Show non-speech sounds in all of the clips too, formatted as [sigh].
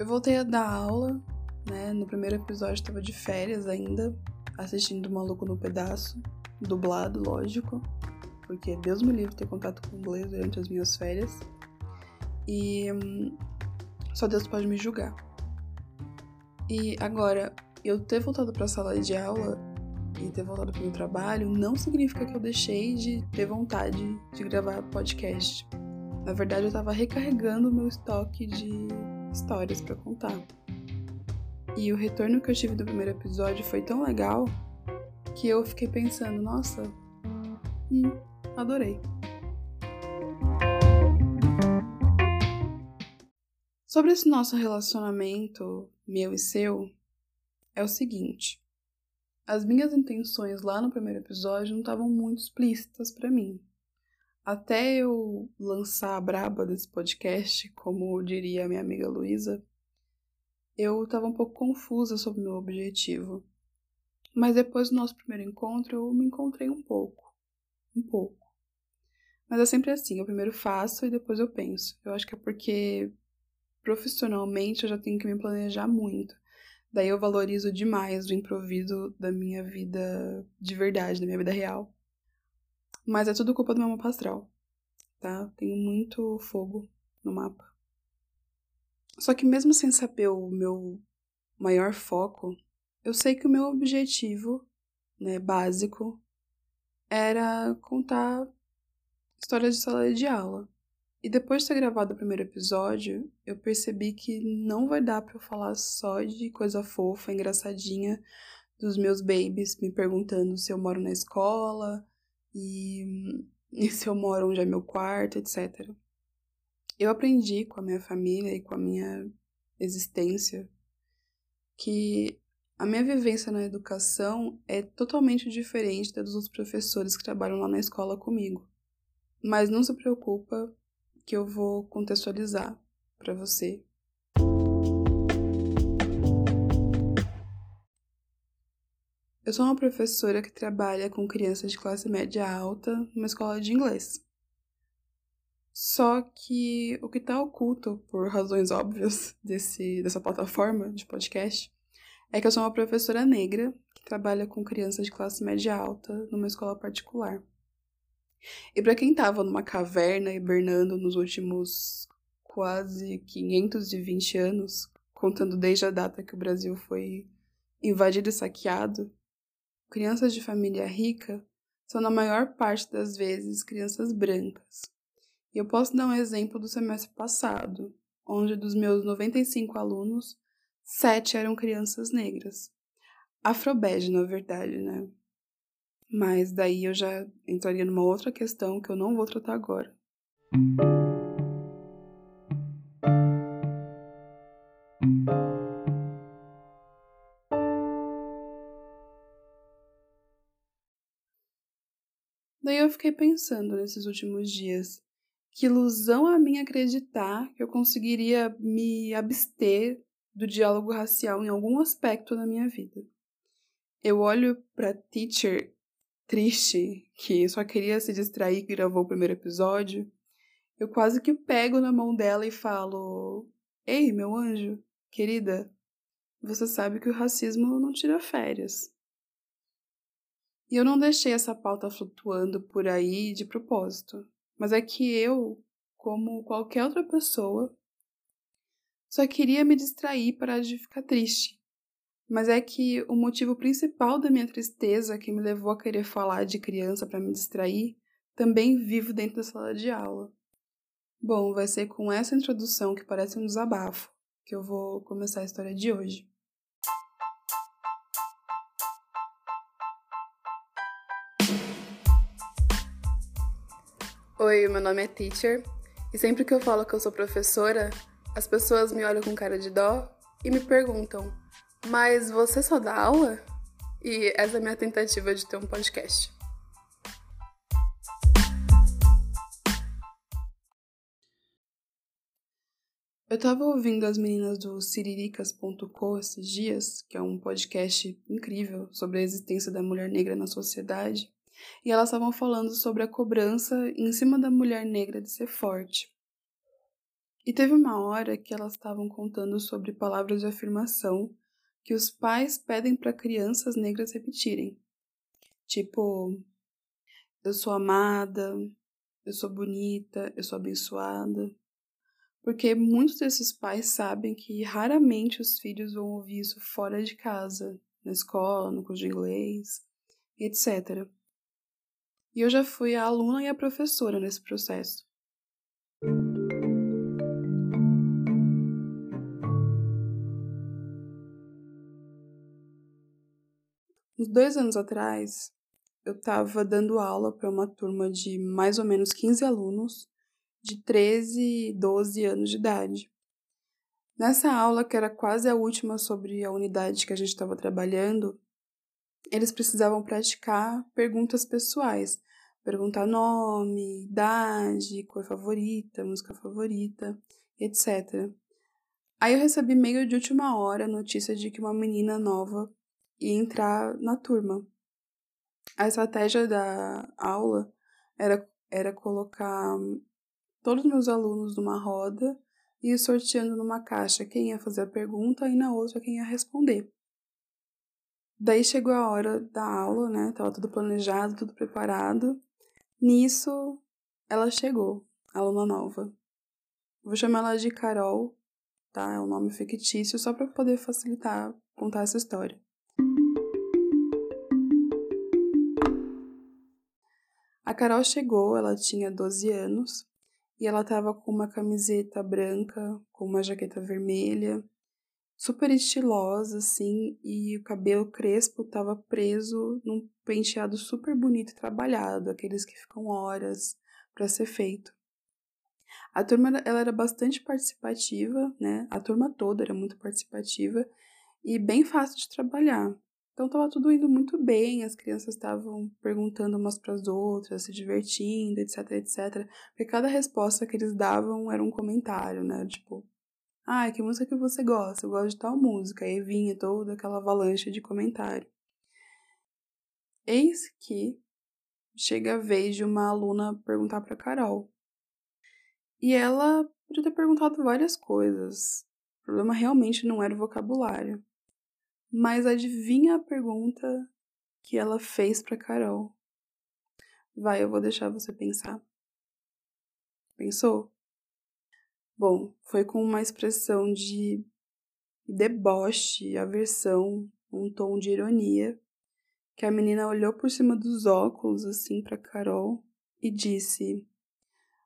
Eu voltei a dar aula, né? No primeiro episódio estava de férias ainda, assistindo o Maluco no Pedaço, dublado, lógico, porque Deus me livre ter contato com inglês durante as minhas férias. E hum, só Deus pode me julgar. E agora, eu ter voltado para a sala de aula e ter voltado para o meu trabalho não significa que eu deixei de ter vontade de gravar podcast. Na verdade, eu estava recarregando o meu estoque de histórias para contar. E o retorno que eu tive do primeiro episódio foi tão legal que eu fiquei pensando, nossa, hum, adorei. Sobre esse nosso relacionamento, meu e seu, é o seguinte. As minhas intenções lá no primeiro episódio não estavam muito explícitas para mim. Até eu lançar a braba desse podcast, como diria minha amiga Luísa, eu estava um pouco confusa sobre o meu objetivo. Mas depois do nosso primeiro encontro, eu me encontrei um pouco. Um pouco. Mas é sempre assim, eu primeiro faço e depois eu penso. Eu acho que é porque profissionalmente eu já tenho que me planejar muito. Daí eu valorizo demais o improviso da minha vida de verdade, da minha vida real. Mas é tudo culpa do meu mapa astral, tá? Tenho muito fogo no mapa. Só que mesmo sem saber o meu maior foco, eu sei que o meu objetivo, né, básico, era contar histórias de sala de aula. E depois de ter gravado o primeiro episódio, eu percebi que não vai dar para eu falar só de coisa fofa, engraçadinha dos meus babies me perguntando se eu moro na escola, e, [laughs] e se eu moro onde é meu quarto, etc. Eu aprendi com a minha família e com a minha existência que a minha vivência na educação é totalmente diferente da dos outros professores que trabalham lá na escola comigo. Mas não se preocupa que eu vou contextualizar para você Eu sou uma professora que trabalha com crianças de classe média alta numa escola de inglês. Só que o que está oculto, por razões óbvias, [laughs] desse, dessa plataforma de podcast, é que eu sou uma professora negra que trabalha com crianças de classe média alta numa escola particular. E para quem estava numa caverna hibernando nos últimos quase 520 anos, contando desde a data que o Brasil foi invadido e saqueado, crianças de família rica são, na maior parte das vezes, crianças brancas. E eu posso dar um exemplo do semestre passado, onde dos meus 95 alunos, sete eram crianças negras. Afrobege, na verdade, né? Mas daí eu já entraria numa outra questão que eu não vou tratar agora. Daí eu fiquei pensando nesses últimos dias. Que ilusão a mim acreditar que eu conseguiria me abster do diálogo racial em algum aspecto da minha vida. Eu olho para teacher triste, que só queria se distrair que gravou o primeiro episódio. Eu quase que pego na mão dela e falo: Ei, meu anjo, querida, você sabe que o racismo não tira férias. E eu não deixei essa pauta flutuando por aí de propósito, mas é que eu, como qualquer outra pessoa, só queria me distrair para de ficar triste. Mas é que o motivo principal da minha tristeza que me levou a querer falar de criança para me distrair também vivo dentro da sala de aula. Bom, vai ser com essa introdução que parece um desabafo que eu vou começar a história de hoje. Oi, meu nome é Teacher e sempre que eu falo que eu sou professora, as pessoas me olham com cara de dó e me perguntam: Mas você só dá aula? E essa é a minha tentativa de ter um podcast. Eu tava ouvindo as meninas do Siriricas.co esses dias, que é um podcast incrível sobre a existência da mulher negra na sociedade e elas estavam falando sobre a cobrança em cima da mulher negra de ser forte. E teve uma hora que elas estavam contando sobre palavras de afirmação que os pais pedem para crianças negras repetirem. Tipo, eu sou amada, eu sou bonita, eu sou abençoada. Porque muitos desses pais sabem que raramente os filhos vão ouvir isso fora de casa, na escola, no curso de inglês, etc. E eu já fui a aluna e a professora nesse processo. Uns dois anos atrás, eu estava dando aula para uma turma de mais ou menos 15 alunos de 13 e 12 anos de idade. Nessa aula, que era quase a última sobre a unidade que a gente estava trabalhando, eles precisavam praticar perguntas pessoais, perguntar nome, idade, cor favorita, música favorita, etc. Aí eu recebi meio de última hora a notícia de que uma menina nova ia entrar na turma. A estratégia da aula era, era colocar todos os meus alunos numa roda e sorteando numa caixa quem ia fazer a pergunta e na outra quem ia responder. Daí chegou a hora da aula, né? Tava tudo planejado, tudo preparado. Nisso, ela chegou, a aluna nova. Vou chamar ela de Carol, tá? É um nome fictício, só para poder facilitar contar essa história. A Carol chegou, ela tinha 12 anos, e ela tava com uma camiseta branca, com uma jaqueta vermelha, super estilosa, assim, e o cabelo crespo tava preso num penteado super bonito e trabalhado, aqueles que ficam horas para ser feito. A turma ela era bastante participativa, né? A turma toda era muito participativa e bem fácil de trabalhar. Então estava tudo indo muito bem, as crianças estavam perguntando umas para as outras, se divertindo, etc, etc. Porque cada resposta que eles davam era um comentário, né? Tipo, ah, que música que você gosta? Eu gosto de tal música. E vinha toda aquela avalanche de comentário. Eis que chega a vez de uma aluna perguntar para Carol. E ela podia ter perguntado várias coisas. O problema realmente não era o vocabulário. Mas adivinha a pergunta que ela fez para Carol? Vai, eu vou deixar você pensar. Pensou? Bom, foi com uma expressão de deboche, aversão, um tom de ironia, que a menina olhou por cima dos óculos assim para Carol e disse: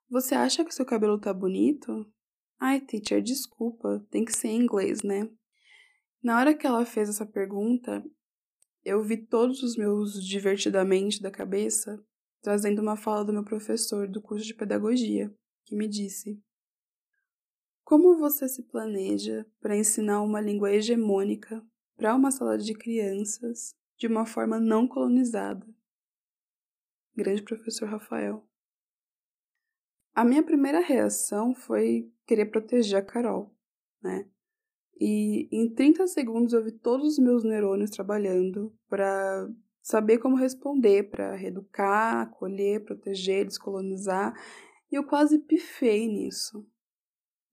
Você acha que seu cabelo tá bonito? Ai, teacher, desculpa, tem que ser em inglês, né? Na hora que ela fez essa pergunta, eu vi todos os meus divertidamente da cabeça trazendo uma fala do meu professor do curso de pedagogia, que me disse: Como você se planeja para ensinar uma língua hegemônica para uma sala de crianças de uma forma não colonizada? Grande professor Rafael. A minha primeira reação foi querer proteger a Carol, né? E em 30 segundos eu vi todos os meus neurônios trabalhando para saber como responder, para reeducar, acolher, proteger, descolonizar. E eu quase pifei nisso.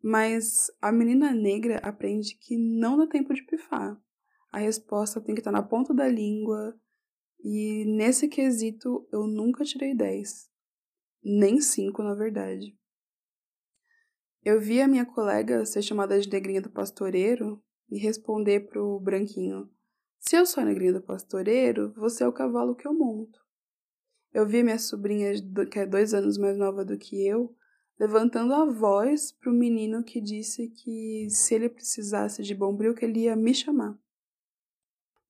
Mas a menina negra aprende que não dá tempo de pifar. A resposta tem que estar na ponta da língua. E nesse quesito eu nunca tirei 10. Nem 5, na verdade. Eu vi a minha colega ser chamada de negrinha do pastoreiro e responder pro branquinho: Se eu sou a negrinha do pastoreiro, você é o cavalo que eu monto. Eu vi minha sobrinha, que é dois anos mais nova do que eu, levantando a voz pro menino que disse que se ele precisasse de bombril, que ele ia me chamar.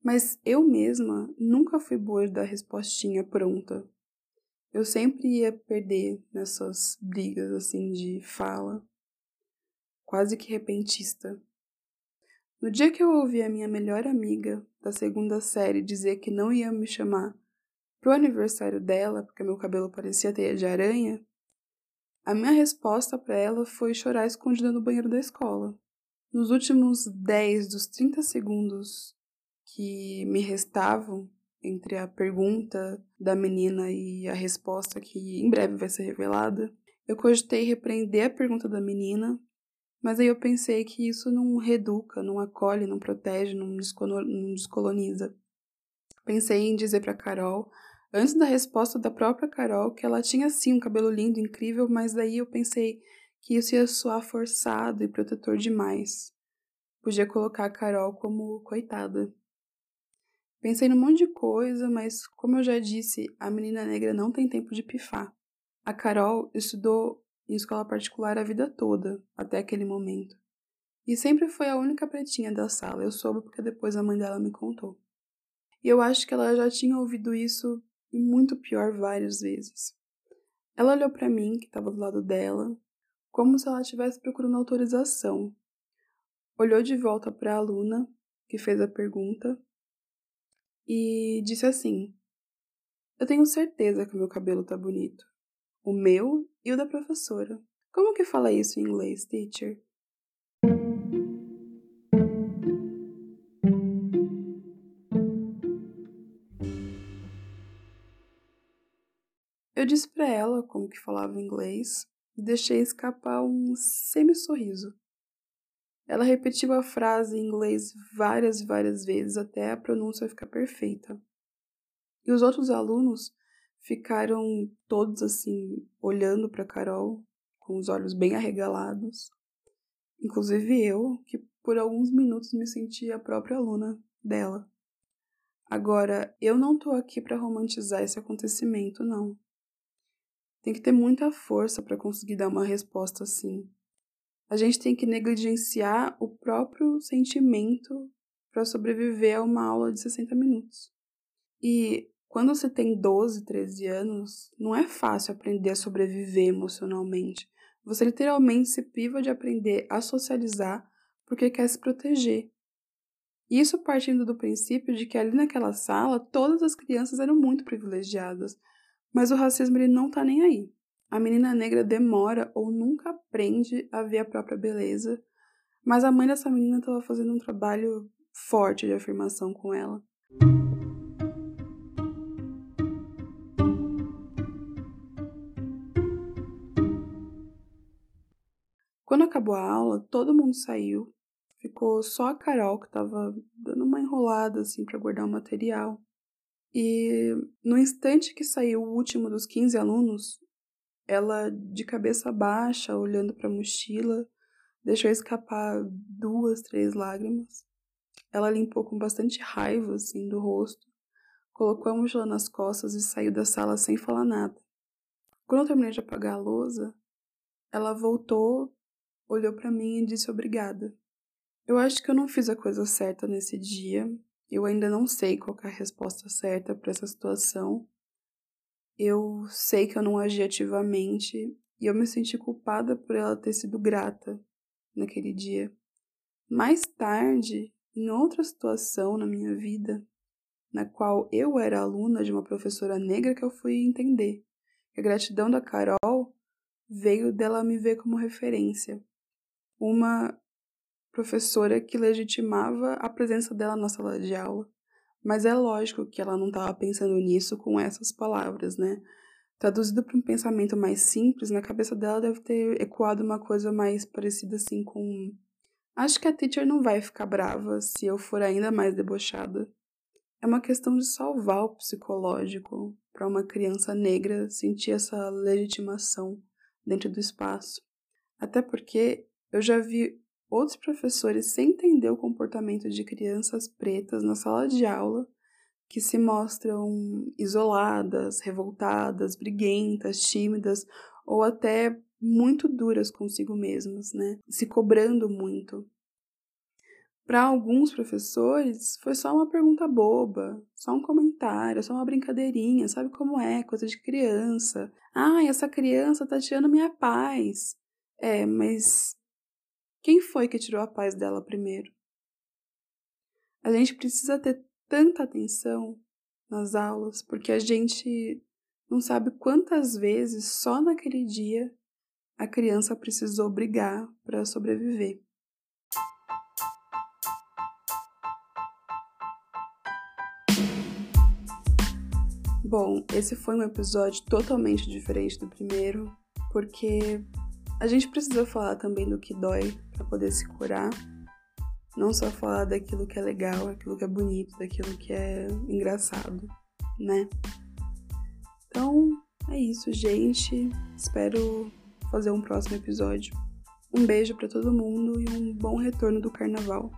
Mas eu mesma nunca fui boa da respostinha pronta. Eu sempre ia perder nessas brigas assim de fala quase que repentista. No dia que eu ouvi a minha melhor amiga da segunda série dizer que não ia me chamar pro aniversário dela porque meu cabelo parecia teia de aranha, a minha resposta para ela foi chorar escondida no banheiro da escola. Nos últimos 10 dos 30 segundos que me restavam entre a pergunta da menina e a resposta que em breve vai ser revelada, eu cogitei repreender a pergunta da menina Mas aí eu pensei que isso não reeduca, não acolhe, não protege, não, descoloniza. Pensei em dizer para Carol, antes da resposta da própria Carol, que ela tinha sim um cabelo lindo, incrível, mas daí eu pensei que isso ia soar forçado e protetor demais. Podia colocar a Carol como coitada. Pensei num monte de coisa, mas como eu já disse, a menina negra não tem tempo de pifar. A Carol estudou em escola particular a vida toda, até aquele momento. E sempre foi a única pretinha da sala. Eu soube porque depois a mãe dela me contou. E eu acho que ela já tinha ouvido isso e muito pior várias vezes. Ela olhou para mim, que estava do lado dela, como se ela estivesse procurando autorização. Olhou de volta para a aluna, que fez a pergunta, e disse assim: Eu tenho certeza que o meu cabelo tá bonito. O meu e o da professora. Como que fala isso em inglês, teacher? Eu disse para ela como que falava inglês e deixei escapar um semi-sorriso. Ela repetiu a frase em inglês várias e várias vezes até a pronúncia ficar perfeita. E os outros alunos ficaram todos assim, olhando para Carol, com os olhos bem arregalados. Inclusive eu, que por alguns minutos me senti a própria aluna dela. Agora, eu não tô aqui para romantizar esse acontecimento, não. Tem que ter muita força para conseguir dar uma resposta assim. A gente tem que negligenciar o próprio sentimento para sobreviver a uma aula de 60 minutos. E quando você tem 12, 13 anos, não é fácil aprender a sobreviver emocionalmente. Você literalmente se priva de aprender a socializar porque quer se proteger. Isso partindo do princípio de que ali naquela sala todas as crianças eram muito privilegiadas, mas o racismo ele não tá nem aí. A menina negra demora ou nunca aprende a ver a própria beleza, mas a mãe dessa menina estava fazendo um trabalho forte de afirmação com ela. Quando acabou a aula, todo mundo saiu. Ficou só a Carol que estava dando uma enrolada assim para guardar o material. E no instante que saiu o último dos 15 alunos, ela de cabeça baixa, olhando para a mochila, deixou escapar duas, três lágrimas. Ela limpou com bastante raiva assim do rosto, colocou a mochila nas costas e saiu da sala sem falar nada. Quando eu terminei de apagar a lousa, ela voltou, olhou para mim e disse obrigada. Eu acho que eu não fiz a coisa certa nesse dia, eu ainda não sei qual é a resposta certa para essa situação. Eu sei que eu não agi ativamente e eu me senti culpada por ela ter sido grata naquele dia. Mais tarde, em outra situação na minha vida, na qual eu era aluna de uma professora negra que eu fui entender. A gratidão da Carol veio dela me ver como referência. Uma professora que legitimava a presença dela na sala de aula. Mas é lógico que ela não estava pensando nisso com essas palavras, né? Traduzido para um pensamento mais simples, na cabeça dela deve ter ecoado uma coisa mais parecida assim com. Acho que a teacher não vai ficar brava se eu for ainda mais debochada. É uma questão de salvar o psicológico para uma criança negra sentir essa legitimação dentro do espaço. Até porque eu já vi Outros professores, sem entender o comportamento de crianças pretas na sala de aula, que se mostram isoladas, revoltadas, briguentas, tímidas ou até muito duras consigo mesmas, né? Se cobrando muito. Para alguns professores, foi só uma pergunta boba, só um comentário, só uma brincadeirinha, sabe como é? Coisa de criança. Ah, essa criança tá tirando minha paz. É, mas quem foi que tirou a paz dela primeiro? A gente precisa ter tanta atenção nas aulas, porque a gente não sabe quantas vezes só naquele dia a criança precisou brigar para sobreviver. Bom, esse foi um episódio totalmente diferente do primeiro, porque A gente precisa falar também do que dói para poder se curar. Não só falar daquilo que é legal, aquilo que é bonito, daquilo que é engraçado, né? Então, é isso, gente. Espero fazer um próximo episódio. Um beijo para todo mundo e um bom retorno do carnaval.